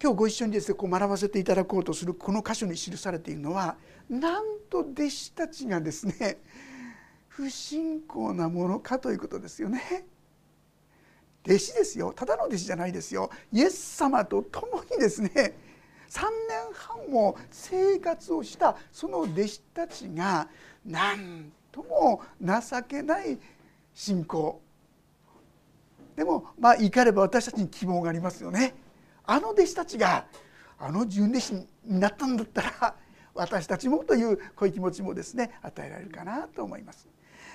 今日ご一緒にですねこう学ばせていただこうとするこの箇所に記されているのはなんと弟子たちがですね 不信仰なものかということですよね。弟子ですよただの弟子じゃないですよイエス様と共にですね3年半も生活をしたその弟子たちが何とも情けない信仰でもまあ言い換えれば私たちに希望がありますよね。あの弟子たちがあの純弟子になったんだったら 私たちもというこういう気持ちもですね与えられるかなと思います。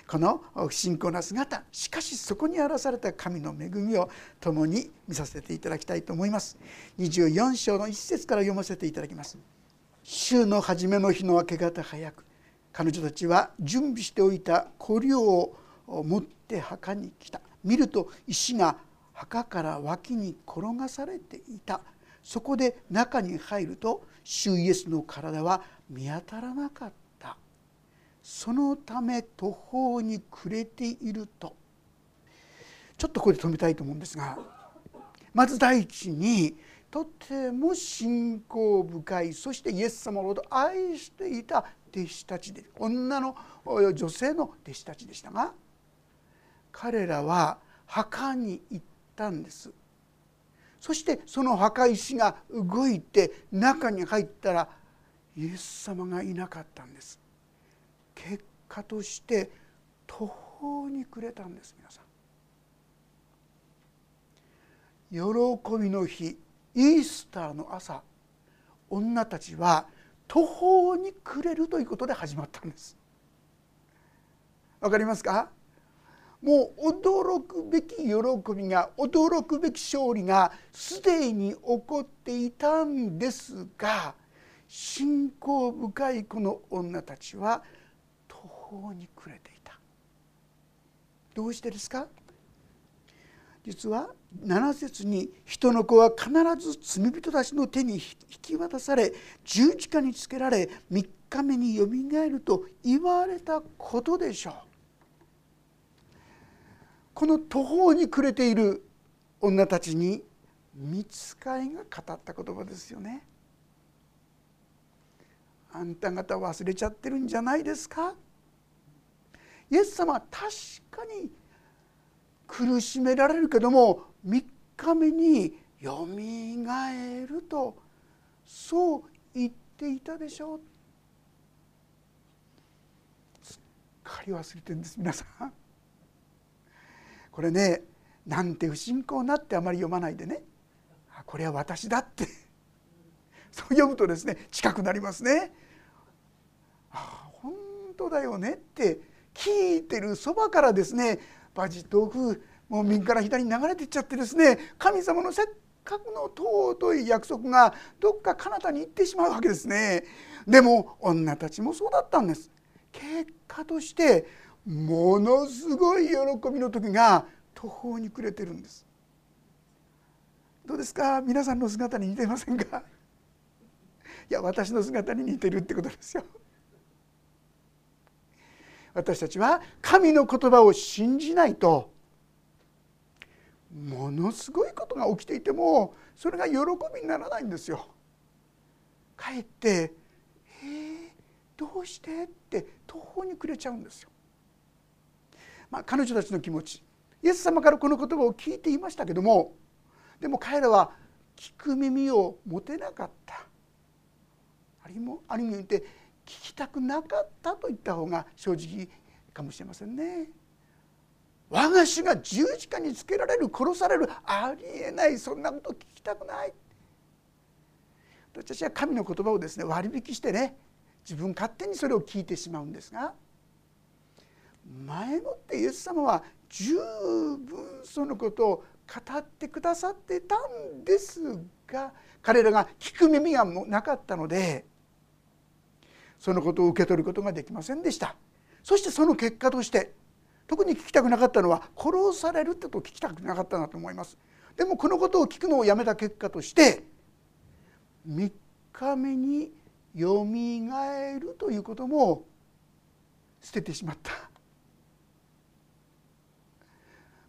この不信仰な姿しかしそこに表された神の恵みを共に見させていただきたいと思います。24章の一節から読ませていただきます。週の初めの日の明け方早く彼女たちは準備しておいた香料を持って墓に来た。見ると石が墓から脇に転がされていた。そこで中に入ると主イエスの体は見当たらなかった。そのため途方に暮れていると。ちょっとここで止めたいと思うんですがまず第一にとても信仰深いそしてイエス様のことを愛していた弟子たちで女の女性の弟子たちでしたが彼らは墓に行ったんです。そしてその墓石が動いて中に入ったらイエス様がいなかったんです。結果として途方に暮れたんです皆さん。喜びの日イースターの朝女たちは途方に暮れるということで始まったんです。わかりますか？もう驚くべき喜びが驚くべき勝利がすでに起こっていたんですが信仰深いこの女たちは途方に暮れていたどうしてですか？実は7節に人の子は必ず罪人たちの手に引き渡され十字架につけられ3日目によみがえると言われたことでしょう。この途方に暮れている女たちに見つかいが語った言葉ですよね。あんた方忘れちゃってるんじゃないですか？イエス様は確かに苦しめられるけども3日目によみがえるとそう言っていたでしょうすっかり忘れてるんです皆さん。これねなんて不信仰なってあまり読まないでねこれは私だって そう読むとですね近くなりますね。ああ本当だよねって聞いてるそばからですねバジ豆腐もう右から左に流れていっちゃってですね神様のせっかくの尊い約束がどっか彼方に行ってしまうわけですね。でも女たちもそうだったんです。結果としてものすごい喜びの時が途方に暮れてるんですどうですか？皆さんの姿に似てませんか？いや私の姿に似てるってことですよ私たちは神の言葉を信じないとものすごいことが起きていてもそれが喜びにならないんですよ。かえって「えー、どうして?」って途方に暮れちゃうんですよ。まあ、彼女たちの気持ち。イエス様からこの言葉を聞いていましたけどもでも彼らは聞く耳を持てなかった。ある意味ある意味で聞きたくなかったと言った方が正直かもしれませんね。我が主が十字架につけられる殺されるありえないそんなこと聞きたくない。私たちは神の言葉をですね割引してね自分勝手にそれを聞いてしまうんですが前もってイエス様は十分そのことを語ってくださってたんですが彼らが聞く耳がなかったのでそのことを受け取ることができませんでした。そしてその結果として特に聞きたくなかったのは殺されるってことを聞きたくなかったなと思います。でもこのことを聞くのをやめた結果として3日目によみがえるということも捨ててしまった。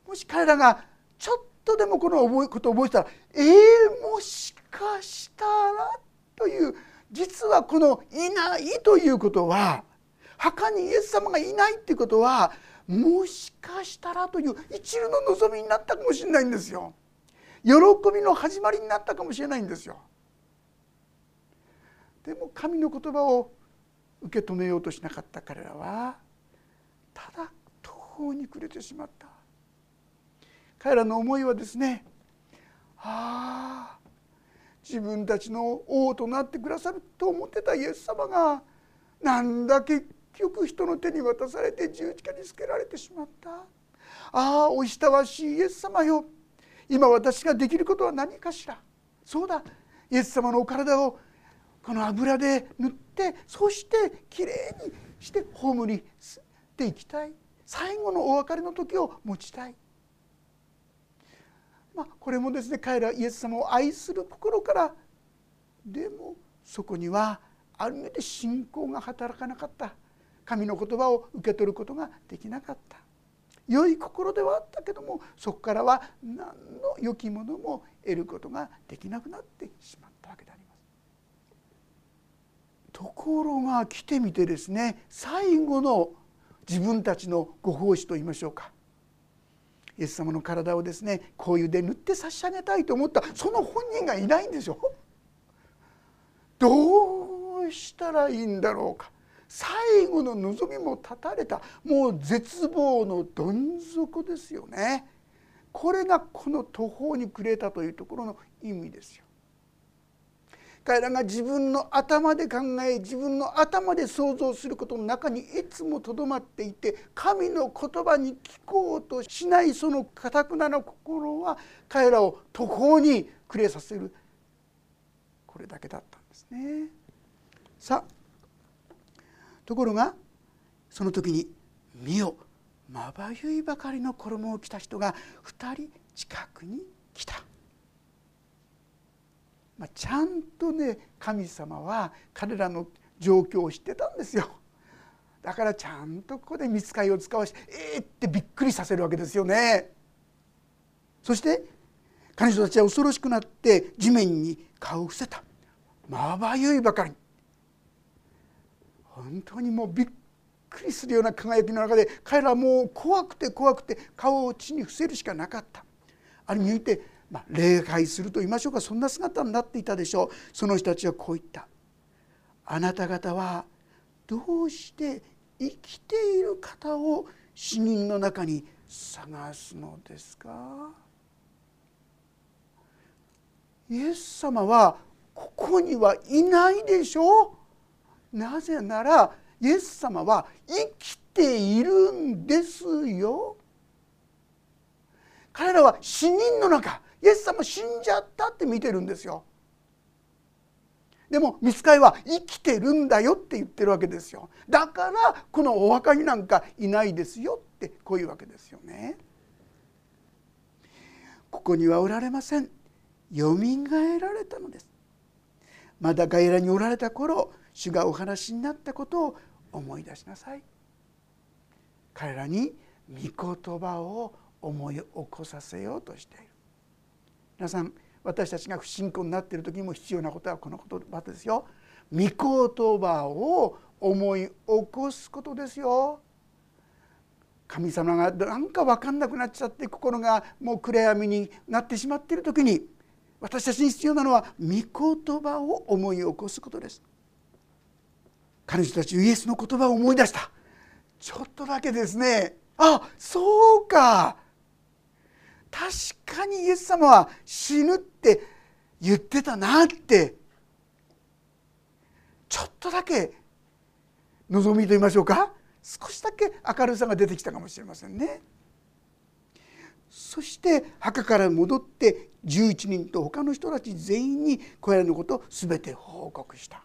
もし彼らがちょっとでもこのことを覚えたらえー、もしかしたらという実はこの「いない」ということは墓にイエス様がいないっていうことはもしかしたらという一縷の望みになったかもしれないんですよ。喜びの始まりになったかもしれないんですよ。でも神の言葉を受け止めようとしなかった彼らはただ途方に暮れてしまった彼らの思いはですねああ自分たちの王となってくださると思ってたイエス様がなんだ結局人の手に渡されて十字架につけられてしまった。ああおひたわしいイエス様よ。今私ができることは何かしら。そうだ。イエス様のお体をこの油で塗ってそしてきれいにして葬りていきたい。最後のお別れの時を持ちたい、まあ、これもですね彼らイエス様を愛する心からでもそこにはある意味で信仰が働かなかった。神の言葉を受け取ることができなかった。良い心ではあったけどもそこからは何の良きものも得ることができなくなってしまったわけであります。ところが来てみてですね最後の自分たちのご奉仕と言いましょうか。イエス様の体をですねこういうで塗って差し上げたいと思ったその本人がいないんですよ。どうしたらいいんだろうか最後の望みも絶たれたもう絶望のどん底ですよね。これがこの途方に暮れたというところの意味ですよ。彼らが自分の頭で考え自分の頭で想像することの中にいつもとどまっていて神の言葉に聞こうとしないそのかたくなな心は彼らを途方に暮れさせるこれだけだったんですね。さあところがその時に「見よまばゆいばかりの衣を着た人が2人近くに来た」。まあ、ちゃんとね神様は彼らの状況を知ってたんですよ。だからちゃんとここで見つかりを使わしてえーってびっくりさせるわけですよね。そして彼女たちは恐ろしくなって地面に顔を伏せたまばゆいばかり本当にもうびっくりするような輝きの中で彼らはもう怖くて怖くて顔を地に伏せるしかなかったある意味でまあ、礼拝すると言いましょうか。そんな姿になっていたでしょう。その人たちはこう言った「あなた方はどうして生きている方を死人の中に探すのですか?」イエス様はここにはいないでしょう。なぜならイエス様は生きているんですよ。彼らは死人の中。イエス様死んじゃったって見てるんですよ。でも見つかいは生きてるんだよって言ってるわけですよ。だからこのお墓になんかいないですよってこういうわけですよね。ここにはおられません。よみがえられたのです。まだ外来におられた頃主がお話になったことを思い出しなさい。彼らに御言葉を思い起こさせようとしている。皆さん私たちが不信仰になっている時にも必要なことはこの言葉ですよ。御言葉を思い起こすことですよ。神様が何か分かんなくなっちゃって心がもう暗闇になってしまっている時に私たちに必要なのは御言葉を思い起こすことです。彼女たちイエスの言葉を思い出したちょっとだけですねあそうか確かにイエス様は死ぬって言ってたなってちょっとだけ望みと言いましょうか少しだけ明るさが出てきたかもしれませんね。そして墓から戻って11人と他の人たち全員にこれらのことを全て報告した。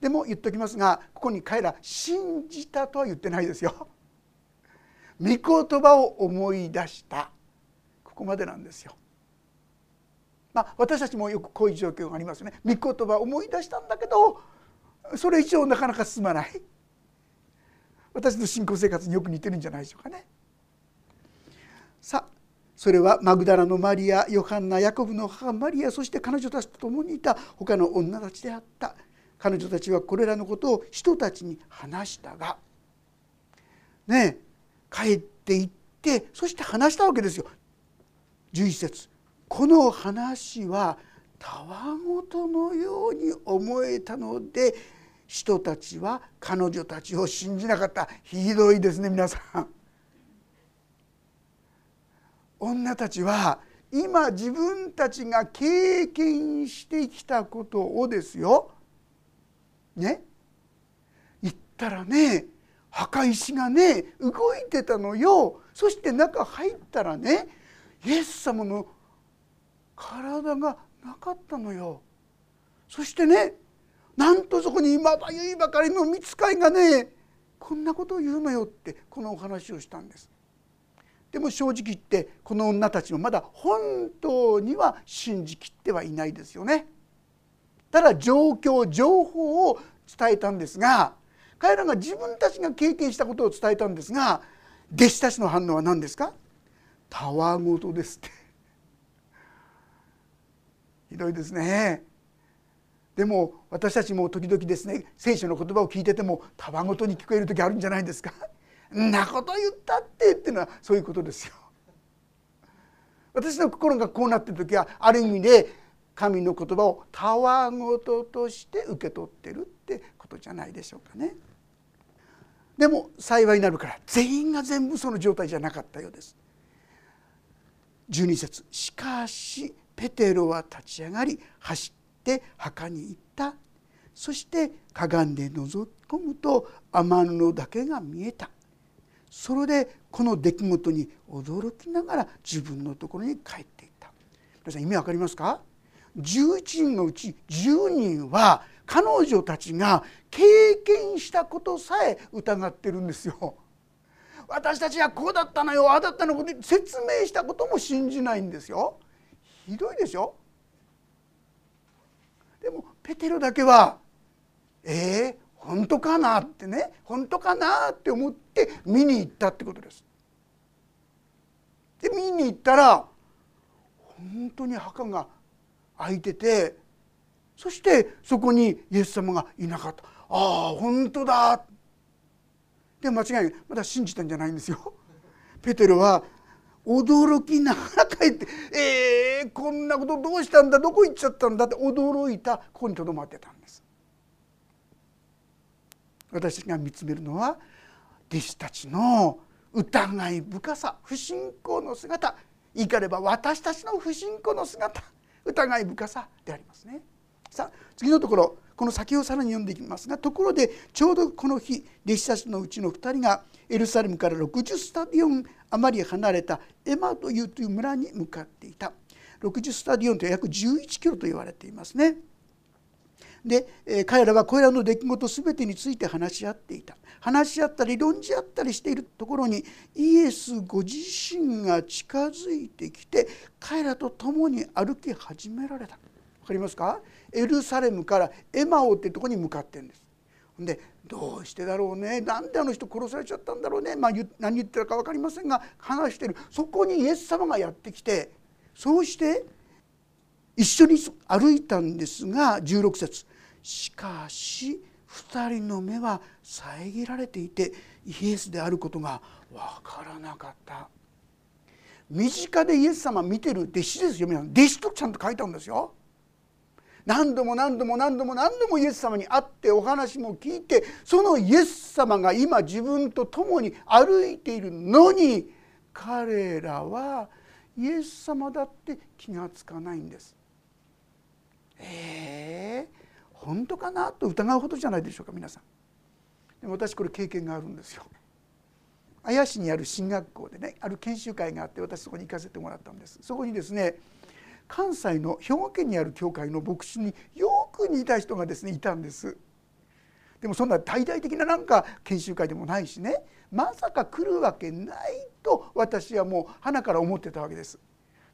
でも言っときますがここに彼ら信じたとは言ってないですよ。御言葉を思い出したここまでなんですよ。まあ、私たちもよくこういう状況がありますね。御言葉を思い出したんだけどそれ以上なかなか進まない。私の信仰生活によく似てるんじゃないでしょうかね。さあそれはマグダラのマリアヨハンナヤコブの母マリアそして彼女たちと共にいた他の女たちであった彼女たちはこれらのことを人たちに話したがねえ帰って行ってそして話したわけですよ。11節この話はたわごとのように思えたので人たちは彼女たちを信じなかったひどいですね皆さん。女たちは今自分たちが経験してきたことをですよね？言ったらね墓石がね動いてたのよ。そして中入ったらねイエス様の体がなかったのよ。そしてねなんとそこにまばゆいばかりの見つかいがねこんなことを言うのよってこのお話をしたんです。でも正直言ってこの女たちもまだ本当には信じきってはいないですよね。ただ状況情報を伝えたんですが彼らが自分たちが経験したことを伝えたんですが弟子たちの反応は何ですか？たわごとですって。ひどいですね。でも私たちも時々ですね聖書の言葉を聞いててもたわごとに聞こえる時あるんじゃないですか？んなこと言ったってっていうのはそういうことですよ。私の心がこうなってる時はある意味で神の言葉をたわごととして受け取ってるってことじゃないでしょうかね。でも幸いになるから全員が全部その状態じゃなかったようです。12節しかしペテロは立ち上がり走って墓に行ったそしてかがんで覗き込むと天野だけが見えたそれでこの出来事に驚きながら自分のところに帰っていった皆さん意味わかりますか？11人のうち10人は彼女たちが経験したことさえ疑ってるんですよ。私たちはこうだったのよああだったのこと説明したことも信じないんですよ。ひどいでしょ？でもペテロだけはえー、本当かなってね本当かなって思って見に行ったってことです。で見に行ったら本当に墓が開いててそしてそこにイエス様がいなかった。ああ本当だ。で間違いまだ信じたんじゃないんですよ。ペテロは驚きながら帰って「えー、こんなことどうしたんだ？どこ行っちゃったんだ」って驚いた。ここにとどまってたんです。私が見つめるのは弟子たちの疑い深さ。不信仰の姿。言い換えれば私たちの不信仰の姿。疑い深さでありますね。さ次のところこの先をさらに読んでいきますがところでちょうどこの日弟子たちのうちの2人がエルサレムから60スタディオン余り離れたエマというという村に向かっていた。60スタディオンという約11キロと言われていますね。で、え彼らはこれらの出来事全てについて話し合っていた。話し合ったり論じ合ったりしているところにイエスご自身が近づいてきて彼らと共に歩き始められた。分かりますか？エルサレムからエマオってとこに向かってんです。でどうしてだろうね。なんであの人殺されちゃったんだろうね、まあ、何言ってるか分かりませんが話してる。そこにイエス様がやってきてそうして一緒に歩いたんですが16節。しかし2人の目は遮られていてイエスであることが分からなかった。身近でイエス様見てる弟子ですよ皆さん。弟子とちゃんと書いたんですよ。何度も何度も何度も何度もイエス様に会ってお話も聞いてそのイエス様が今自分と共に歩いているのに彼らはイエス様だって気が付かないんです。えー、本当かなと疑うほどじゃないでしょうか皆さん。でも私これ経験があるんですよ。綾市にある進学校でねある研修会があって私そこに行かせてもらったんです。そこにですね関西の兵庫県にある教会の牧師によく似た人がですねいたんです。でもそんな大々的ななんか研修会でもないしねまさか来るわけないと私はもう鼻から思ってたわけです。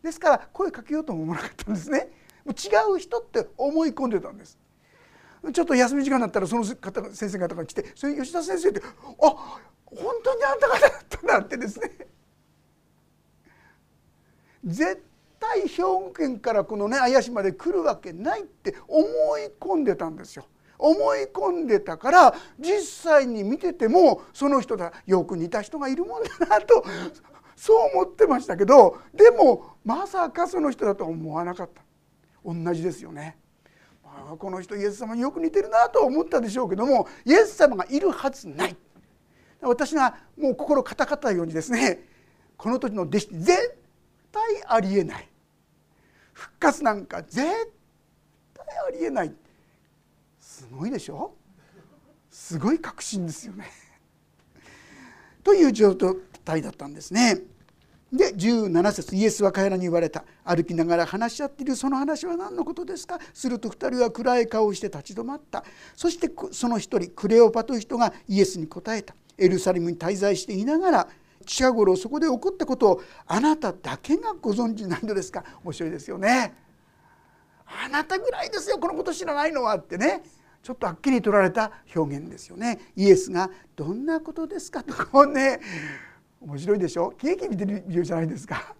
ですから声かけようとも思わなかったんですね。もう違う人って思い込んでたんです。ちょっと休み時間になったらその方先生方が来て「それ吉田先生ってあ本当にあんた方だったな」ってですね。絶対兵庫県からこのね綾島で来るわけないって思い込んでたんですよ。思い込んでたから実際に見ててもその人だよく似た人がいるもんだなとそう思ってましたけどでもまさかその人だとは思わなかった同じですよね。あこの人イエス様によく似てるなと思ったでしょうけどもイエス様がいるはずない私がもう心固かったようにですねこの時の弟子絶対ありえない復活なんか絶対ありえない。すごいでしょ？すごい確信ですよね。という状態だったんですね。で17節イエスは彼らに言われた。歩きながら話し合っているその話は何のことですか？すると2人は暗い顔をして立ち止まった。そしてその一人クレオパという人がイエスに答えた。エルサレムに滞在していながら近頃そこで起こったことをあなただけがご存知なんですか？面白いですよね。あなたぐらいですよ。このこと知らないのはってね。ちょっとはっきり取られた表現ですよね。イエスがどんなことですか？とこうね。面白いでしょ？喜劇見てるじゃないですか。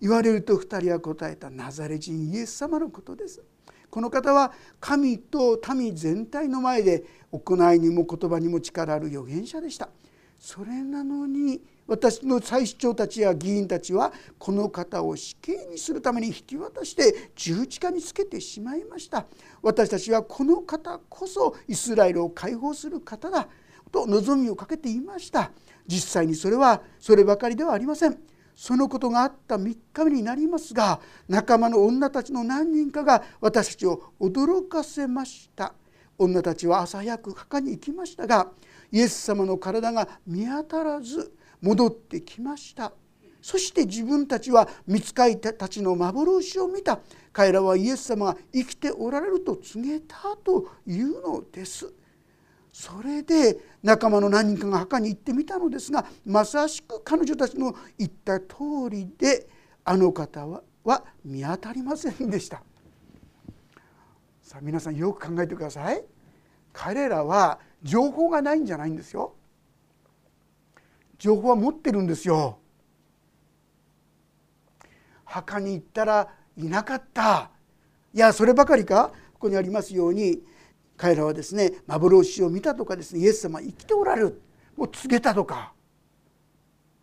言われると2人は答えたナザレ人イエス様のことです。この方は神と民全体の前で行いにも言葉にも力ある預言者でした。それなのに私の祭司長たちや議員たちはこの方を死刑にするために引き渡して十字架につけてしまいました。私たちはこの方こそイスラエルを解放する方だと望みをかけていました。実際にそれはそればかりではありません。そのことがあった3日目になりますが仲間の女たちの何人かが私たちを驚かせました。女たちは朝早く墓に行きましたがイエス様の体が見当たらず戻ってきました。そして自分たちは見つかりたちの幻を見た。彼らはイエス様が生きておられると告げたというのです。それで仲間の何人かが墓に行ってみたのですがまさしく彼女たちの言った通りであの方は見当たりませんでした。さあ皆さんよく考えてください。彼らは情報がないんじゃないんですよ。情報は持ってるんですよ。墓に行ったらいなかった。いやそればかりか？ここにありますように彼らはですね幻を見たとかですねイエス様生きておられる。もう告げたとか。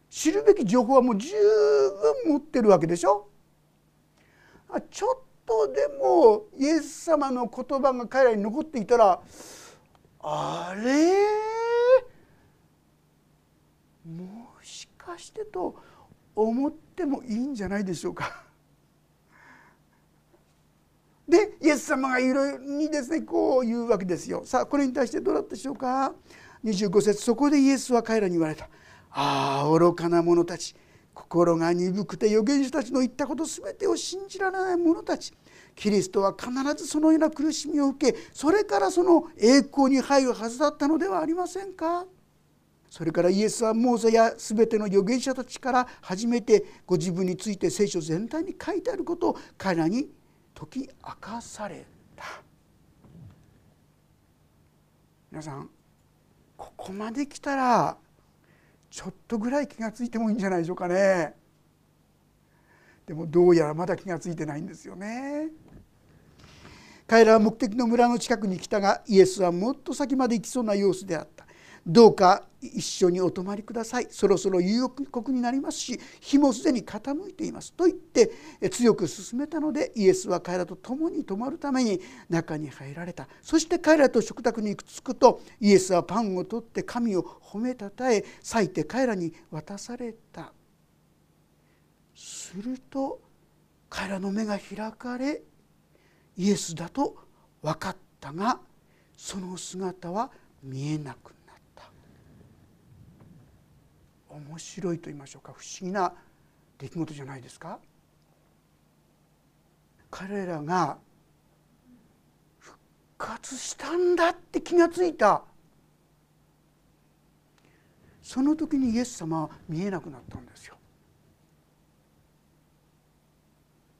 知るべき情報はもう十分持ってるわけでしょ。ちょっとでもイエス様の言葉が彼らに残っていたらあれ？もしかしてと思ってもいいんじゃないでしょうか？でイエス様がいろいろにですねこう言うわけですよ。さあこれに対してどうだったでしょうか？25節そこでイエスは彼らに言われた「ああ愚かな者たち心が鈍くて預言者たちの言ったこと全てを信じられない者たち。キリストは必ずそのような苦しみを受けそれからその栄光に入るはずだったのではありませんか？それからイエスはモーゼや全ての預言者たちから初めてご自分について聖書全体に書いてあることを彼らに解き明かされた。皆さんここまで来たらちょっとぐらい気が付いてもいいんじゃないでしょうかね。でもどうやらまだ気が付いてないんですよね。彼らは目的の村の近くに来たがイエスはもっと先まで行きそうな様子であった。どうか一緒にお泊まりください。そろそろ夕刻になりますし日もすでに傾いていますと言って強く進めたのでイエスは彼らと共に泊まるために中に入られた。そして彼らと食卓に着くとイエスはパンを取って神を褒めたたえ裂いて彼らに渡された。すると彼らの目が開かれイエスだと分かったがその姿は見えなくなった面白いと言いましょうか。不思議な出来事じゃないですか。彼らが復活したんだって気がついた。その時にイエス様は見えなくなったんですよ。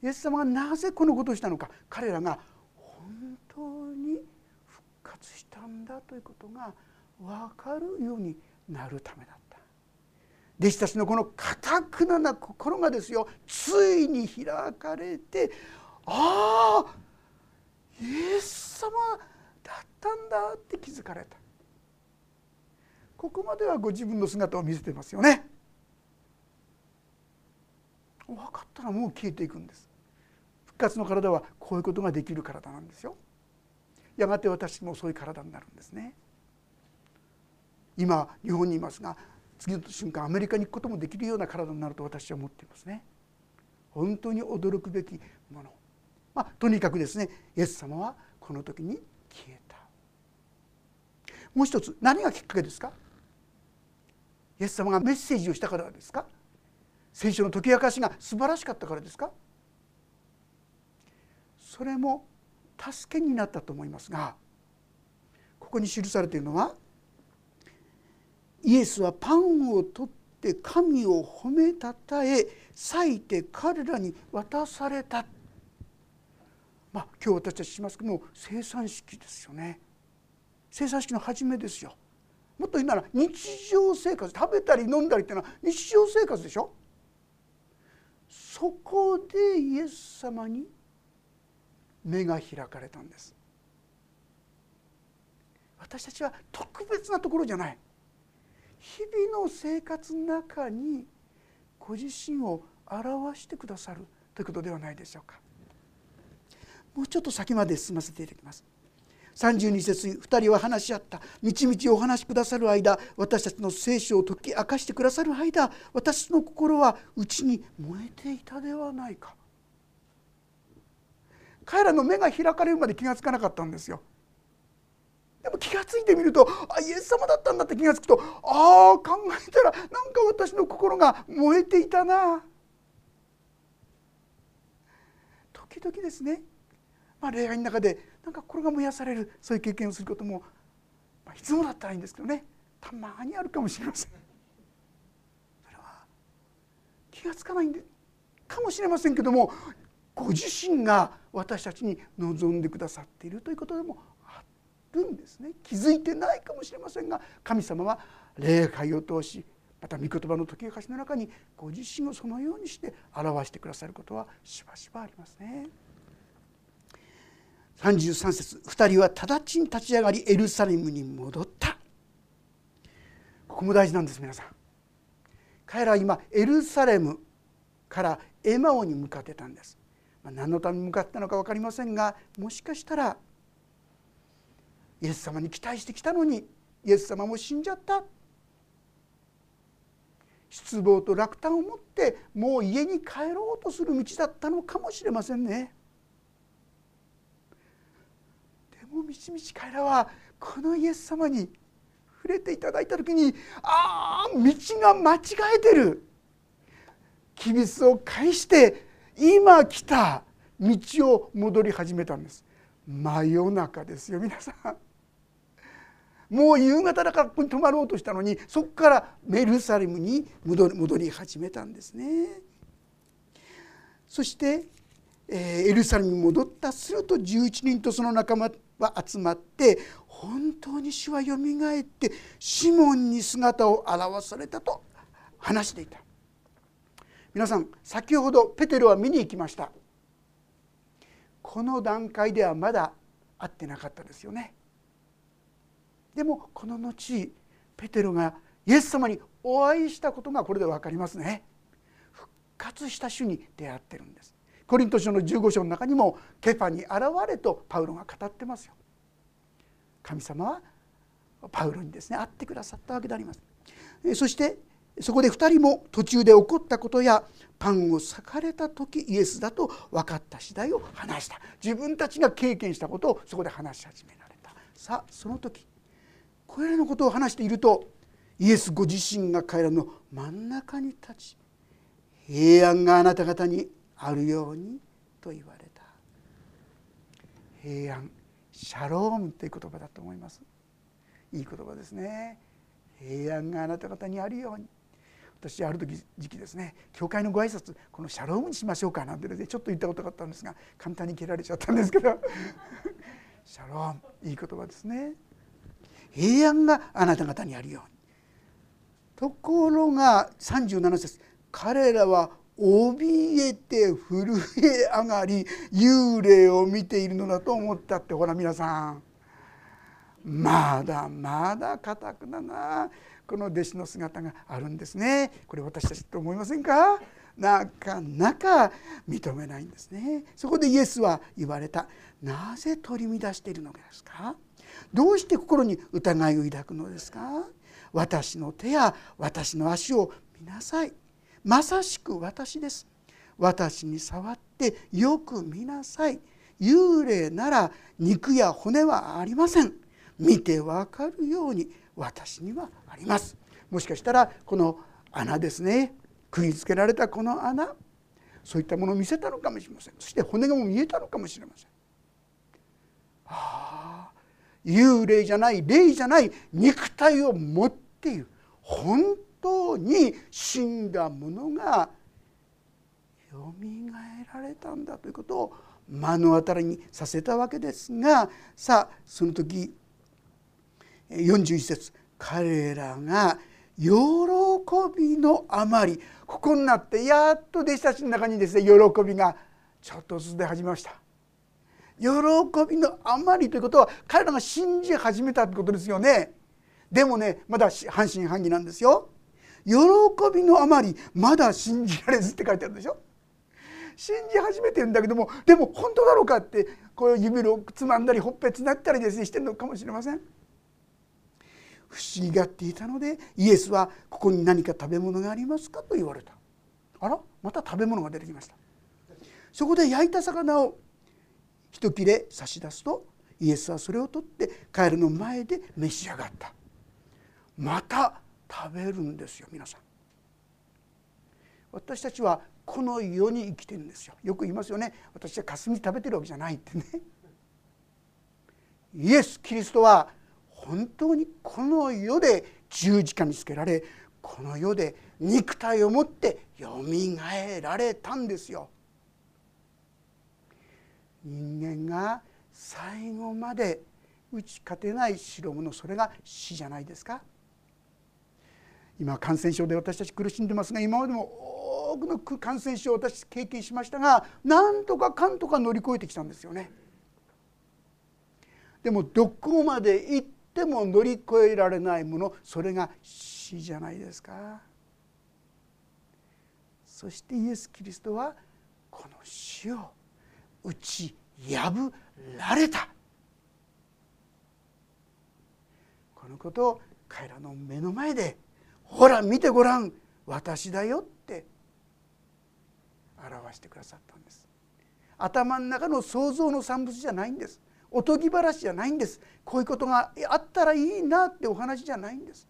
イエス様がなぜこのことをしたのか。彼らが本当に復活したんだということが分かるようになるためだ弟子たちのこのかたくなな心がですよついに開かれてああイエス様だったんだって気づかれた。ここまではご自分の姿を見せてますよね。分かったらもう消えていくんです。復活の体はこういうことができる体なんですよ。やがて私もそういう体になるんですね。今日本にいますが次の瞬間アメリカに行くこともできるような体になると私は思っていますね。本当に驚くべきもの。まあ、とにかくですねイエス様はこの時に消えた。もう一つ何がきっかけですか？イエス様がメッセージをしたからですか？聖書の解き明かしが素晴らしかったからですか？それも助けになったと思いますがここに記されているのはイエスはパンを取って神を褒めたたえ裂いて彼らに渡された。まあ、今日私たちしますけども生産式ですよね。生産式の初めですよ。もっと言うなら日常生活食べたり飲んだりっていうのは日常生活でしょ。そこでイエス様に目が開かれたんです。私たちは特別なところじゃない。日々の生活の中にご自身を表してくださるということではないでしょうか。もうちょっと先まで進ませていただきます。32節に2人は話し合った「みちみちお話しくださる間私たちの聖書を解き明かしてくださる間私の心は内に燃えていたではないか」彼らの目が開かれるまで気が付かなかったんですよ。でも気が付いてみるとあイエス様だったんだって気が付くとああ考えたらなんか私の心が燃えていたな。時々ですね。まあ、礼拝の中でなんか心が燃やされるそういう経験をすることも、まあ、いつもだったらいいんですけどね。たまにあるかもしれません。それは気が付かないんでかもしれませんけどもご自身が私たちに望んでくださっているということでもるんですね。気づいてないかもしれませんが神様は礼拝を通しまた御言葉の解き明かしの中にご自身をそのようにして表してくださることはしばしばありますね。33節2人は直ちに立ち上がりエルサレムに戻った。ここも大事なんです皆さん。彼らは今エルサレムからエマオに向かってたんです、まあ、何のために向かったのか分かりませんがもしかしたらイエス様に期待してきたのにイエス様も死んじゃった。失望と落胆を持ってもう家に帰ろうとする道だったのかもしれませんね。でもみちみち彼らはこのイエス様に触れていただいた時にああ道が間違えてる。きびすを返して今来た道を戻り始めたんです。真夜中ですよ皆さん。もう夕方だからここに泊まろうとしたのにそこからメルサレムに戻り始めたんですね。そしてエルサレムに戻ったすると11人とその仲間は集まって本当に主はよみがえってシモンに姿を現されたと話していた。皆さん先ほどペテロは見に行きました。この段階ではまだ会ってなかったですよね。でもこの後ペテロがイエス様にお会いしたことがこれで分かりますね復活した主に出会ってるんですコリント書の15章の中にもケファに現れとパウロが語ってますよ。神様はパウロにですね会ってくださったわけであります。そしてそこで2人も途中で起こったことやパンを裂かれた時イエスだと分かった次第を話した自分たちが経験したことをそこで話し始められたさあその時これらのことを話しているとイエスご自身が彼らの真ん中に立ち平安があなた方にあるようにと言われた。平安シャロームっていう言葉だと思います。いい言葉ですね。平安があなた方にあるように。私ある時時期ですね。教会のご挨拶このシャロームにしましょうかなんてねちょっと言ったことがあったんですが簡単に蹴られちゃったんですけど。シャロームいい言葉ですね。平安があなた方にあるように。ところが37節彼らは怯えて震え上がり幽霊を見ているのだと思ったってほら皆さん。まだまだ固くだなこの弟子の姿があるんですね。これ私たちと思いませんか？なかなか認めないんですね。そこでイエスは言われた。なぜ取り乱しているのですか？どうして心に疑いを抱くのですか？私の手や私の足を見なさい。まさしく私です。私に触ってよく見なさい。幽霊なら肉や骨はありません。見てわかるように私にはあります。もしかしたらこの穴ですね。釘付けられたこの穴。そういったものを見せたのかもしれません。そして骨がも見えたのかもしれません。ああ幽霊じゃない霊じゃない肉体を持っている本当に死んだものがよみがえられたんだということを目の当たりにさせたわけですがさあその時41節彼らが喜びのあまりここになってやっと弟子たちの中にですね喜びがちょっとずつ出始めました。喜びのあまりということは彼らが信じ始めたってことですよね。でもねまだ半信半疑なんですよ。喜びのあまりまだ信じられずって書いてあるでしょ信じ始めてるんだけどもでも本当だろうかってこう指をつまんだりほっぺつなったりですねしてるのかもしれません不思議がっていたのでイエスは「ここに何か食べ物がありますか?」と言われたあらまた食べ物が出てきましたそこで焼いた魚を一切れ差し出すとイエスはそれを取ってカエルの前で召し上がった。また食べるんですよ皆さん。私たちはこの世に生きてるんですよ。よく言いますよね。私は霞食べてるわけじゃないってね。イエス・キリストは本当にこの世で十字架につけられこの世で肉体を持ってよみがえられたんですよ。人間が最後まで打ち勝てない代物それが死じゃないですか？今感染症で私たち苦しんでますが今までも多くの感染症を私経験しましたがなんとかかんとか乗り越えてきたんですよね。でもどこまで行っても乗り越えられないものそれが死じゃないですか？そしてイエス・キリストはこの死を打ち破られた。このことを彼らの目の前でほら見てごらん。私だよって。表してくださったんです。頭の中の想像の産物じゃないんです。おとぎ話じゃないんです。こういうことがあったらいいなってお話じゃないんです。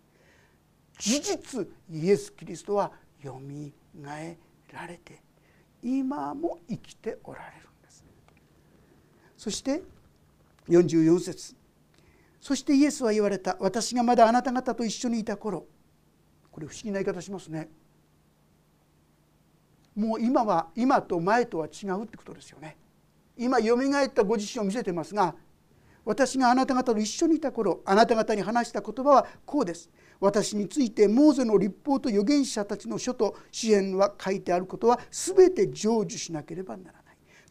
事実イエス・キリストはよみがえられて今も生きておられる。そして44節。そしてイエスは言われた。私がまだあなた方と一緒にいた頃。これ不思議な言い方しますね。もう今は今と前とは違うってことですよね。今よみがえったご自身を見せてますが私があなた方と一緒にいた頃あなた方に話した言葉はこうです。私についてモーゼの立法と預言者たちの書と支援は書いてあることは全て成就しなければならない。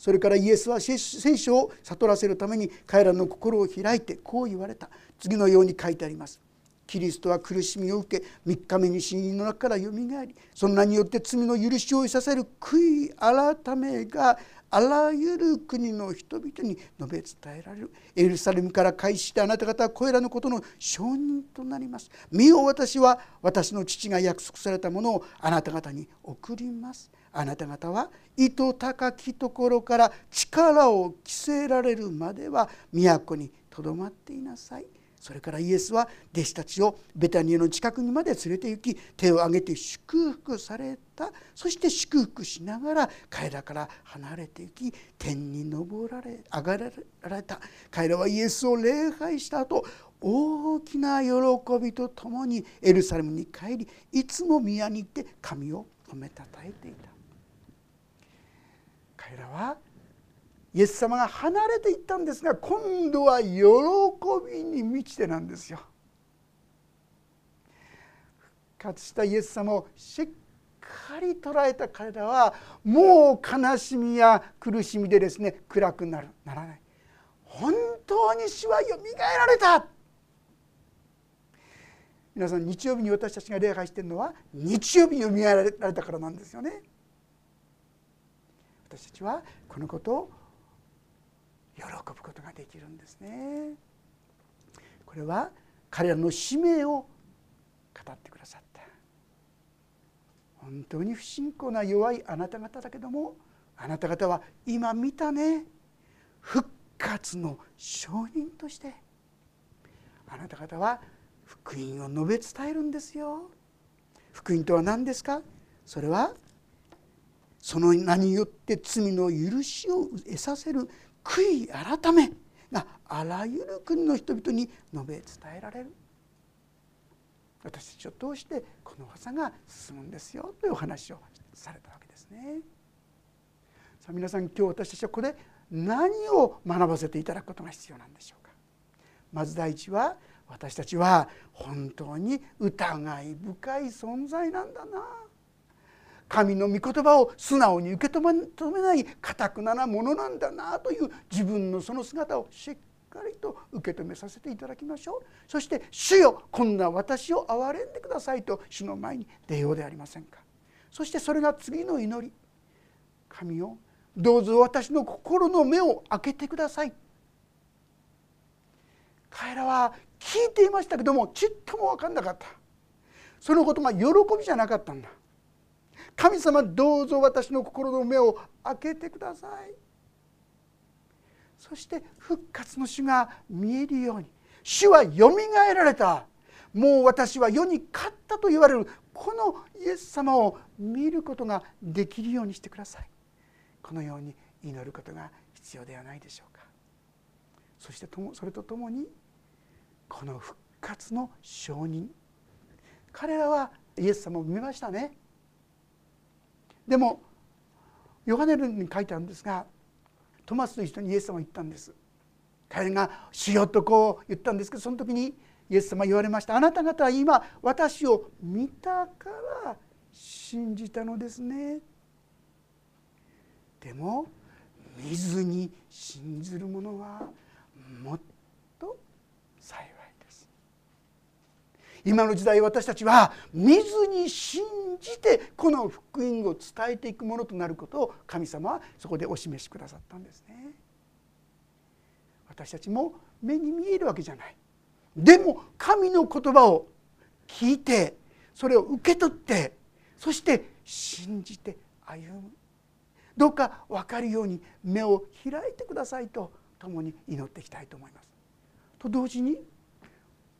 それからイエスは聖書を悟らせるために彼らの心を開いてこう言われた。次のように書いてあります。キリストは苦しみを受け3日目に死人の中からよみがえりそんなによって罪の許しを得させる悔い改めがあらゆる国の人々に述べ伝えられる。エルサレムから開始してあなた方はこれらのことの証人となります。見よ私は私の父が約束されたものをあなた方に送ります。あなた方は糸高きところから力を着せられるまでは都にとどまっていなさい。それからイエスは弟子たちをベタニアの近くにまで連れて行き手を挙げて祝福された。そして祝福しながら彼らから離れていき天に昇られ上がられた。彼らはイエスを礼拝した後大きな喜びとともにエルサレムに帰りいつも宮に行って神を褒めたたえていた。彼らはイエス様が離れていったんですが今度は喜びに満ちてなんですよ。復活したイエス様をしっかり捉えた彼らはもう悲しみや苦しみでですね暗くなるならない。本当に死はよみがえられた。皆さん日曜日に私たちが礼拝しているのは日曜日によみがえられたからなんですよね。私たちはこのことを喜ぶことができるんですね。これは彼らの使命を語ってくださった。本当に不信仰な弱いあなた方だけどもあなた方は今見たね復活の証人としてあなた方は福音を述べ伝えるんですよ。福音とは何ですか？それはその名によって罪の許しを得させる悔い改めがあらゆる国の人々に述べ伝えられる。私たちを通してこの技が進むんですよというお話をされたわけですね。さあ皆さん今日私たちはここで何を学ばせていただくことが必要なんでしょうか。まず第一は私たちは本当に疑い深い存在なんだな。神の御言葉を素直に受け止めないかたくななものなんだなという自分のその姿をしっかりと受け止めさせていただきましょう。そして「主よこんな私を憐れんでください」と主の前に出ようでありませんか。そしてそれが次の祈り。神よどうぞ私の心の目を開けてください。彼らは聞いていましたけどもちっとも分かんなかった。そのことが喜びじゃなかったんだ。神様どうぞ私の心の目を開けてください。そして復活の主が見えるように主はよみがえられた。もう私は世に勝ったと言われるこのイエス様を見ることができるようにしてください。このように祈ることが必要ではないでしょうか。そしてそれとともにこの復活の証人。彼らはイエス様を見ましたね。でもヨハネルに書いてあるんですがトマスと一緒にイエス様は言ったんです。彼が「しよ」とこう言ったんですけどその時にイエス様は言われました「あなた方は今私を見たから信じたのですね」でも見ずに信ずる者はもっと幸いです今の時代私たちは見ずに信じてこの福音を伝えていくものとなることを神様はそこでお示しくださったんですね。私たちも目に見えるわけじゃない。でも神の言葉を聞いてそれを受け取ってそして信じて歩む。どうか分かるように目を開いてくださいと共に祈っていきたいと思います。と同時に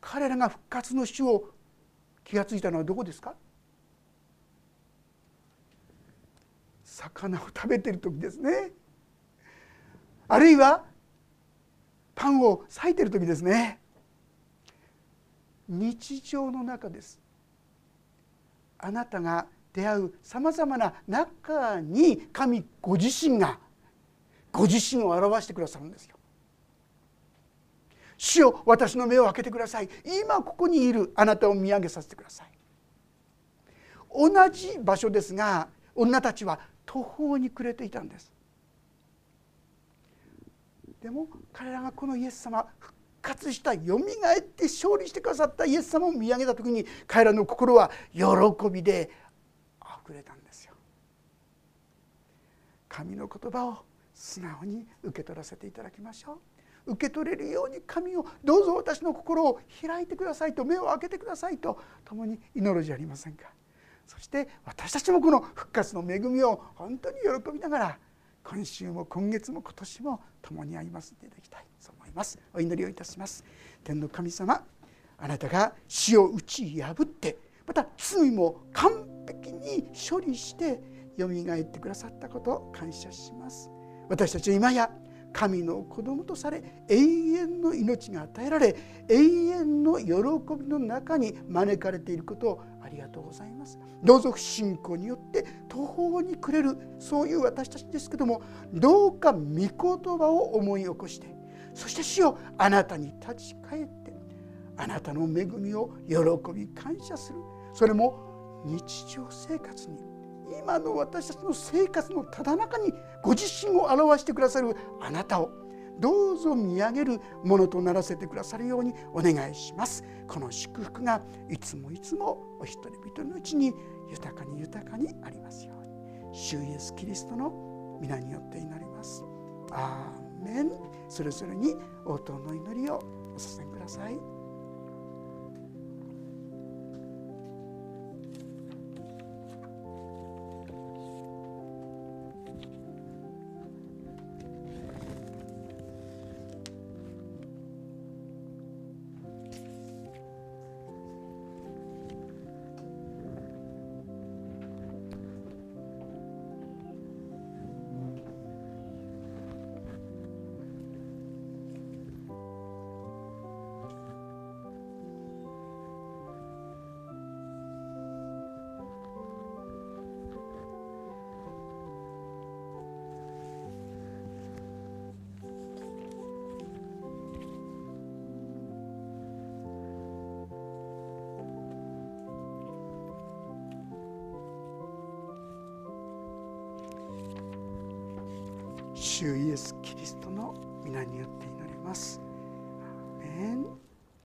彼らが復活の主を気が付いたのはどこですか？魚を食べてる時ですね。あるいはパンを裂いてる時ですね。日常の中です。あなたが出会うさまざまな中に神ご自身がご自身を表してくださるんですよ。主よ私の目を開けてください。今ここにいるあなたを見上げさせてください。同じ場所ですが女たちは途方に暮れていたんです。でも彼らがこのイエス様復活したよみがえって勝利してくださったイエス様を見上げた時に彼らの心は喜びでくれたんですよ。神の言葉を素直に受け取らせていただきましょう。受け取れるように神をどうぞ私の心を開いてくださいと目を開けてくださいと共に祈るじゃありませんか。そして私たちもこの復活の恵みを本当に喜びながら今週も今月も今年も共に歩ませていただきたい。と思います。お祈りをいたします。天の神様あなたが死を打ち破ってまた罪も完璧に処理してよみがえってくださったことを感謝します。私たちは今や神の子供とされ永遠の命が与えられ永遠の喜びの中に招かれていることをありがとうございます。どうぞ不信仰によって途方に暮れるそういう私たちですけどもどうか御言葉を思い起こしてそして主よあなたに立ち返ってあなたの恵みを喜び感謝する。それも日常生活に今の私たちの生活のただ中にご自身を表してくださるあなたをどうぞ見上げるものとならせてくださるようにお願いします。この祝福がいつもいつもお一人々のうちに豊かに豊かにありますように。主イエスキリストの皆によって祈ります。アーメン。それぞれに応答の祈りをお捧げください。